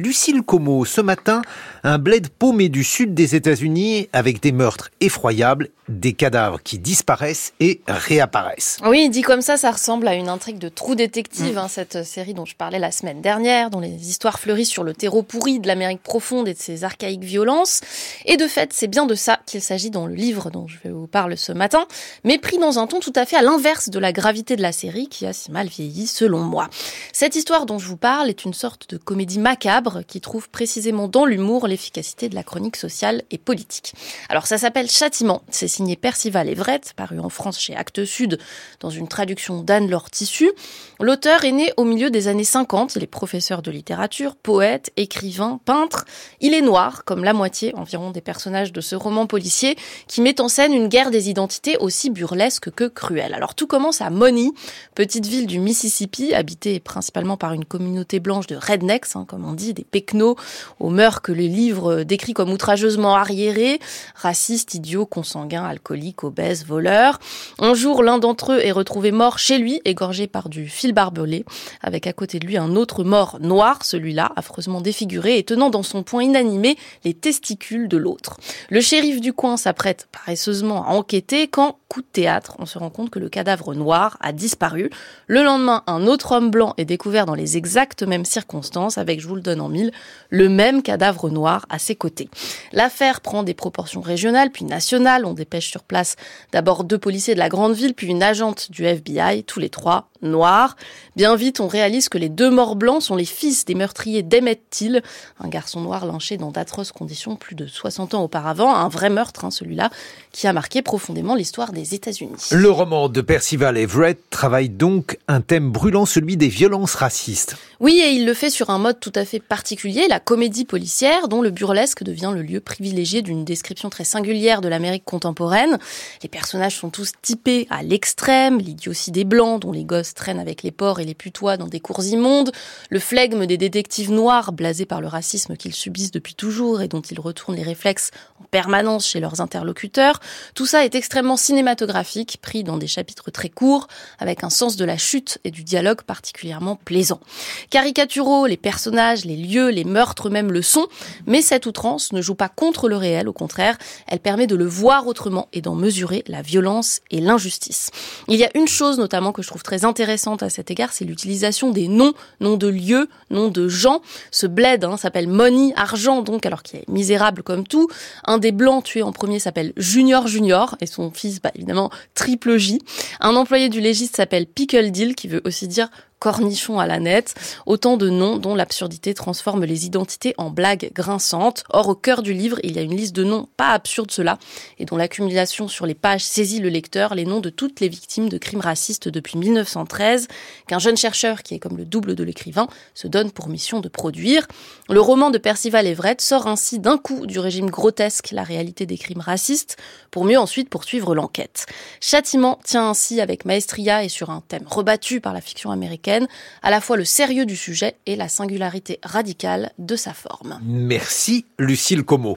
Lucille Como, ce matin, un bled paumé du sud des États-Unis avec des meurtres effroyables, des cadavres qui disparaissent et réapparaissent. Oui, dit comme ça, ça ressemble à une intrigue de trou détective, mm. hein, cette série dont je parlais la semaine dernière, dont les histoires fleurissent sur le terreau pourri de l'Amérique profonde et de ses archaïques violences. Et de fait, c'est bien de ça qu'il s'agit dans le livre dont je vous parle ce matin, mais pris dans un ton tout à fait à l'inverse de la gravité de la série qui a si mal vieilli selon moi. Cette histoire dont je vous parle est une sorte de comédie macabre qui trouve précisément dans l'humour l'efficacité de la chronique sociale et politique. Alors ça s'appelle Châtiment, c'est signé Percival Everett, paru en France chez Actes Sud dans une traduction d'Anne-Laure Tissu. L'auteur est né au milieu des années 50, il est professeur de littérature, poète, écrivain, peintre. Il est noir, comme la moitié environ des personnages de ce roman policier qui met en scène une guerre des identités aussi burlesque que cruelle. Alors tout commence à Money, petite ville du Mississippi, habitée principalement par une communauté blanche de rednecks, hein, comme on dit, des pecnos aux mœurs que le livre décrit comme outrageusement arriérés, racistes, idiots, consanguins, alcooliques, obèses, voleurs. Un jour, l'un d'entre eux est retrouvé mort chez lui, égorgé par du fil barbelé, avec à côté de lui un autre mort noir, celui-là, affreusement défiguré et tenant dans son poing inanimé les testicules de l'autre. Le shérif du coin s'apprête paresseusement à enquêter quand, coup de théâtre, on se rend compte que le cadavre noir a disparu. Le lendemain, un autre homme blanc est découvert dans les exactes mêmes circonstances, avec, je vous le donne en le même cadavre noir à ses côtés. L'affaire prend des proportions régionales puis nationales. On dépêche sur place d'abord deux policiers de la grande ville puis une agente du FBI, tous les trois noirs. Bien vite, on réalise que les deux morts blancs sont les fils des meurtriers d'Emmett Till, un garçon noir lynché dans d'atroces conditions plus de 60 ans auparavant, un vrai meurtre, hein, celui-là, qui a marqué profondément l'histoire des États-Unis. Le roman de Percival Everett travaille donc un thème brûlant, celui des violences racistes. Oui, et il le fait sur un mode tout à fait particulier, la comédie policière, dont le burlesque devient le lieu privilégié d'une description très singulière de l'Amérique contemporaine. Les personnages sont tous typés à l'extrême, l'idiotie des blancs, dont les gosses traînent avec les porcs et les putois dans des cours immondes, le flegme des détectives noirs, blasés par le racisme qu'ils subissent depuis toujours et dont ils retournent les réflexes en permanence chez leurs interlocuteurs. Tout ça est extrêmement cinématographique, pris dans des chapitres très courts, avec un sens de la chute et du dialogue particulièrement plaisant. Caricaturaux, les personnages, les lieux, les meurtres même le sont, mais cette outrance ne joue pas contre le réel, au contraire, elle permet de le voir autrement et d'en mesurer la violence et l'injustice. Il y a une chose notamment que je trouve très intéressante à cet égard, c'est l'utilisation des noms, noms de lieux, noms de gens. Ce bled hein, s'appelle Money, argent donc, alors qu'il est misérable comme tout. Un des blancs tués en premier s'appelle Junior Junior et son fils, bah, évidemment, Triple J. Un employé du légiste s'appelle Pickle Deal, qui veut aussi dire cornichon à la nette, autant de noms dont l'absurdité transforme les identités en blagues grinçantes. Or, au cœur du livre, il y a une liste de noms pas absurdes cela, et dont l'accumulation sur les pages saisit le lecteur, les noms de toutes les victimes de crimes racistes depuis 1913, qu'un jeune chercheur, qui est comme le double de l'écrivain, se donne pour mission de produire. Le roman de Percival Everett sort ainsi d'un coup du régime grotesque, la réalité des crimes racistes, pour mieux ensuite poursuivre l'enquête. Châtiment tient ainsi avec maestria et sur un thème rebattu par la fiction à la fois le sérieux du sujet et la singularité radicale de sa forme. Merci Lucille Como.